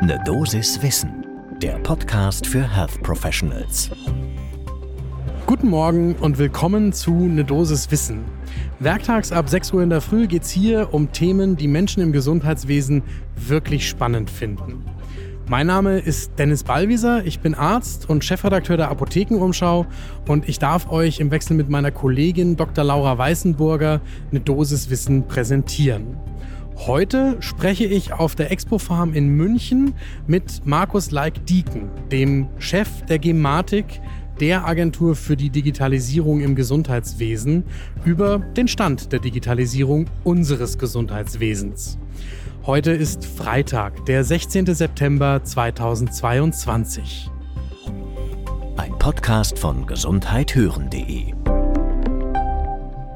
Ne Dosis Wissen, der Podcast für Health Professionals. Guten Morgen und willkommen zu Ne Dosis Wissen. Werktags ab 6 Uhr in der Früh geht es hier um Themen, die Menschen im Gesundheitswesen wirklich spannend finden. Mein Name ist Dennis Ballwieser, ich bin Arzt und Chefredakteur der Apothekenumschau und ich darf euch im Wechsel mit meiner Kollegin Dr. Laura Weißenburger eine Dosis Wissen präsentieren. Heute spreche ich auf der Expo Farm in München mit Markus Leik-Dieken, dem Chef der Gematik, der Agentur für die Digitalisierung im Gesundheitswesen, über den Stand der Digitalisierung unseres Gesundheitswesens. Heute ist Freitag, der 16. September 2022. Ein Podcast von gesundheithören.de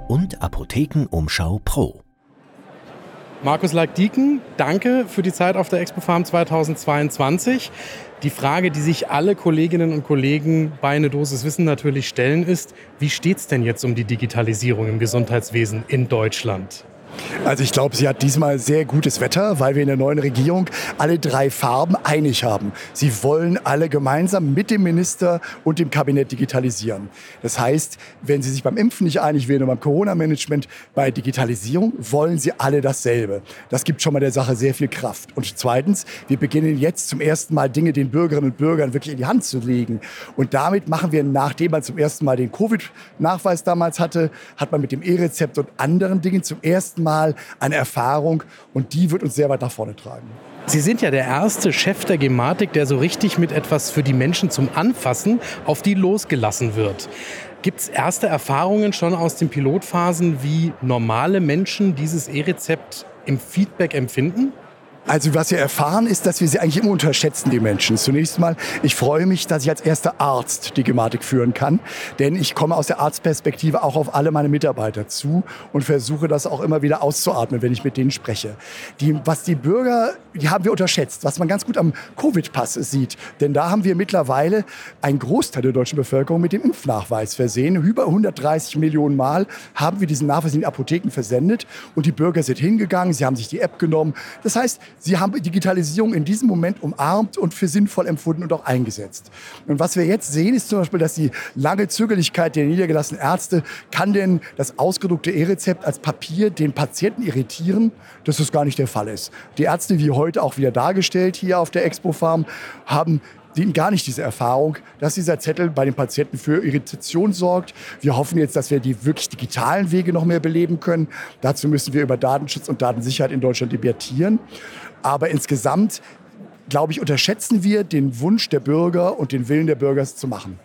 und Apothekenumschau Pro. Markus Leik-Dieken, danke für die Zeit auf der Expo Farm 2022. Die Frage, die sich alle Kolleginnen und Kollegen bei Eine Dosis Wissen natürlich stellen, ist, wie steht es denn jetzt um die Digitalisierung im Gesundheitswesen in Deutschland? Also ich glaube, sie hat diesmal sehr gutes Wetter, weil wir in der neuen Regierung alle drei Farben einig haben. Sie wollen alle gemeinsam mit dem Minister und dem Kabinett digitalisieren. Das heißt, wenn sie sich beim Impfen nicht einig werden und beim Corona-Management, bei Digitalisierung wollen sie alle dasselbe. Das gibt schon mal der Sache sehr viel Kraft. Und zweitens, wir beginnen jetzt zum ersten Mal Dinge den Bürgerinnen und Bürgern wirklich in die Hand zu legen. Und damit machen wir, nachdem man zum ersten Mal den Covid-Nachweis damals hatte, hat man mit dem E-Rezept und anderen Dingen zum ersten Mal eine Erfahrung und die wird uns sehr weit nach vorne tragen. Sie sind ja der erste Chef der Gematik, der so richtig mit etwas für die Menschen zum Anfassen auf die losgelassen wird. Gibt es erste Erfahrungen schon aus den Pilotphasen, wie normale Menschen dieses E-Rezept im Feedback empfinden? Also was wir erfahren ist, dass wir sie eigentlich immer unterschätzen, die Menschen. Zunächst mal, ich freue mich, dass ich als erster Arzt die Gematik führen kann, denn ich komme aus der Arztperspektive auch auf alle meine Mitarbeiter zu und versuche das auch immer wieder auszuatmen, wenn ich mit denen spreche. Die, was die Bürger, die haben wir unterschätzt, was man ganz gut am Covid-Pass sieht, denn da haben wir mittlerweile einen Großteil der deutschen Bevölkerung mit dem Impfnachweis versehen. Über 130 Millionen Mal haben wir diesen Nachweis in die Apotheken versendet und die Bürger sind hingegangen, sie haben sich die App genommen. Das heißt, Sie haben Digitalisierung in diesem Moment umarmt und für sinnvoll empfunden und auch eingesetzt. Und was wir jetzt sehen, ist zum Beispiel, dass die lange Zögerlichkeit der niedergelassenen Ärzte, kann denn das ausgedruckte E-Rezept als Papier den Patienten irritieren, dass das gar nicht der Fall ist. Die Ärzte, wie heute auch wieder dargestellt hier auf der Expo Farm, haben die gar nicht diese Erfahrung, dass dieser Zettel bei den Patienten für Irritation sorgt. Wir hoffen jetzt, dass wir die wirklich digitalen Wege noch mehr beleben können. Dazu müssen wir über Datenschutz und Datensicherheit in Deutschland debattieren. Aber insgesamt, glaube ich, unterschätzen wir den Wunsch der Bürger und den Willen der Bürger, es zu machen.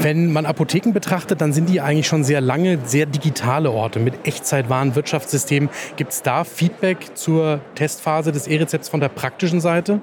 Wenn man Apotheken betrachtet, dann sind die eigentlich schon sehr lange sehr digitale Orte mit Echtzeitwaren, Wirtschaftssystemen. Gibt es da Feedback zur Testphase des E-Rezepts von der praktischen Seite?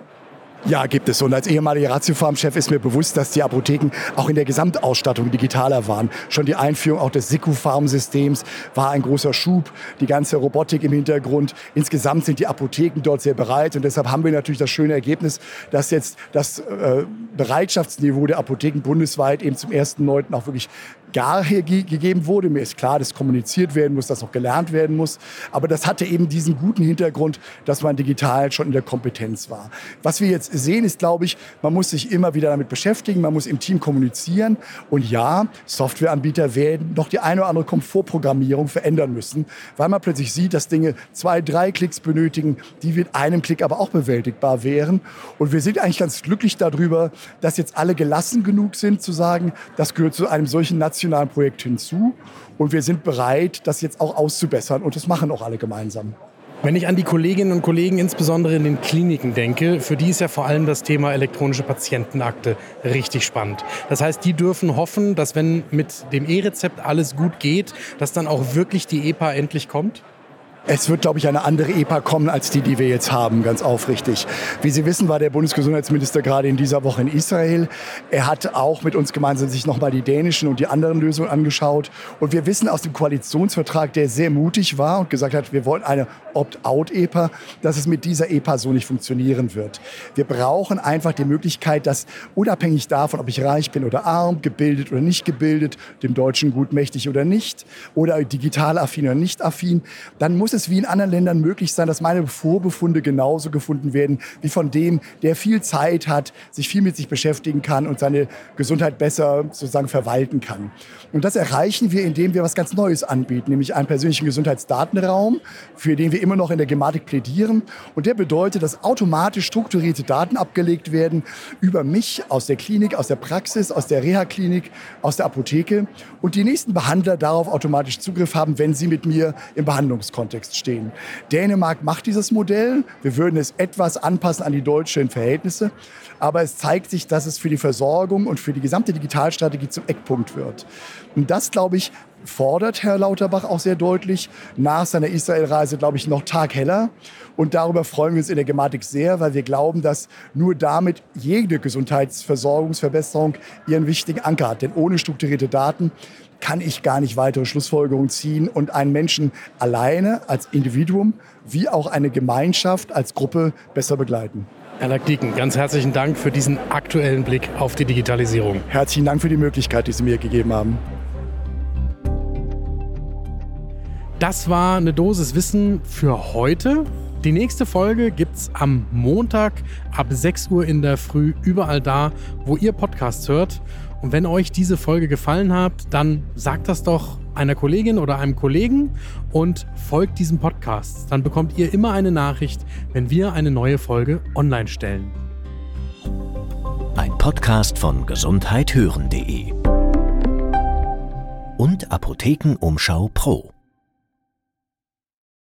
Ja, gibt es. Und als ehemaliger Ratiofarm-Chef ist mir bewusst, dass die Apotheken auch in der Gesamtausstattung digitaler waren. Schon die Einführung auch des Siku-Farm-Systems war ein großer Schub. Die ganze Robotik im Hintergrund. Insgesamt sind die Apotheken dort sehr bereit. Und deshalb haben wir natürlich das schöne Ergebnis, dass jetzt das äh, Bereitschaftsniveau der Apotheken bundesweit eben zum 1.9. auch wirklich gar gegeben wurde. Mir ist klar, dass kommuniziert werden muss, dass auch gelernt werden muss. Aber das hatte eben diesen guten Hintergrund, dass man digital schon in der Kompetenz war. Was wir jetzt sehen, ist, glaube ich, man muss sich immer wieder damit beschäftigen, man muss im Team kommunizieren. Und ja, Softwareanbieter werden noch die eine oder andere Komfortprogrammierung verändern müssen, weil man plötzlich sieht, dass Dinge zwei, drei Klicks benötigen, die mit einem Klick aber auch bewältigbar wären. Und wir sind eigentlich ganz glücklich darüber, dass jetzt alle gelassen genug sind, zu sagen, das gehört zu einem solchen nationalen nationalen Projekt hinzu. Und wir sind bereit, das jetzt auch auszubessern. Und das machen auch alle gemeinsam. Wenn ich an die Kolleginnen und Kollegen insbesondere in den Kliniken denke, für die ist ja vor allem das Thema elektronische Patientenakte richtig spannend. Das heißt, die dürfen hoffen, dass wenn mit dem E-Rezept alles gut geht, dass dann auch wirklich die EPA endlich kommt? Es wird, glaube ich, eine andere EPA kommen als die, die wir jetzt haben, ganz aufrichtig. Wie Sie wissen, war der Bundesgesundheitsminister gerade in dieser Woche in Israel. Er hat auch mit uns gemeinsam sich nochmal die dänischen und die anderen Lösungen angeschaut. Und wir wissen aus dem Koalitionsvertrag, der sehr mutig war und gesagt hat, wir wollen eine Opt-out-EPA, dass es mit dieser EPA so nicht funktionieren wird. Wir brauchen einfach die Möglichkeit, dass unabhängig davon, ob ich reich bin oder arm, gebildet oder nicht gebildet, dem Deutschen gut mächtig oder nicht, oder digital affin oder nicht affin, dann muss es wie in anderen Ländern möglich sein, dass meine Vorbefunde genauso gefunden werden wie von dem, der viel Zeit hat, sich viel mit sich beschäftigen kann und seine Gesundheit besser sozusagen verwalten kann. Und das erreichen wir, indem wir was ganz Neues anbieten, nämlich einen persönlichen Gesundheitsdatenraum, für den wir immer noch in der Gematik plädieren. Und der bedeutet, dass automatisch strukturierte Daten abgelegt werden über mich aus der Klinik, aus der Praxis, aus der Reha-Klinik, aus der Apotheke und die nächsten Behandler darauf automatisch Zugriff haben, wenn sie mit mir im Behandlungskontext stehen. Dänemark macht dieses Modell. Wir würden es etwas anpassen an die deutschen Verhältnisse. Aber es zeigt sich, dass es für die Versorgung und für die gesamte Digitalstrategie zum Eckpunkt wird. Und das, glaube ich, fordert Herr Lauterbach auch sehr deutlich. Nach seiner Israelreise, glaube ich, noch tagheller. Und darüber freuen wir uns in der Gematik sehr, weil wir glauben, dass nur damit jede Gesundheitsversorgungsverbesserung ihren wichtigen Anker hat. Denn ohne strukturierte Daten kann ich gar nicht weitere Schlussfolgerungen ziehen und einen Menschen alleine als Individuum wie auch eine Gemeinschaft als Gruppe besser begleiten. Herr Lackdieken, ganz herzlichen Dank für diesen aktuellen Blick auf die Digitalisierung. Herzlichen Dank für die Möglichkeit, die Sie mir gegeben haben. Das war eine Dosis Wissen für heute. Die nächste Folge gibt es am Montag ab 6 Uhr in der Früh überall da, wo ihr Podcasts hört. Und wenn euch diese Folge gefallen hat, dann sagt das doch einer Kollegin oder einem Kollegen und folgt diesem Podcast. Dann bekommt ihr immer eine Nachricht, wenn wir eine neue Folge online stellen. Ein Podcast von gesundheithören.de und Apothekenumschau Pro.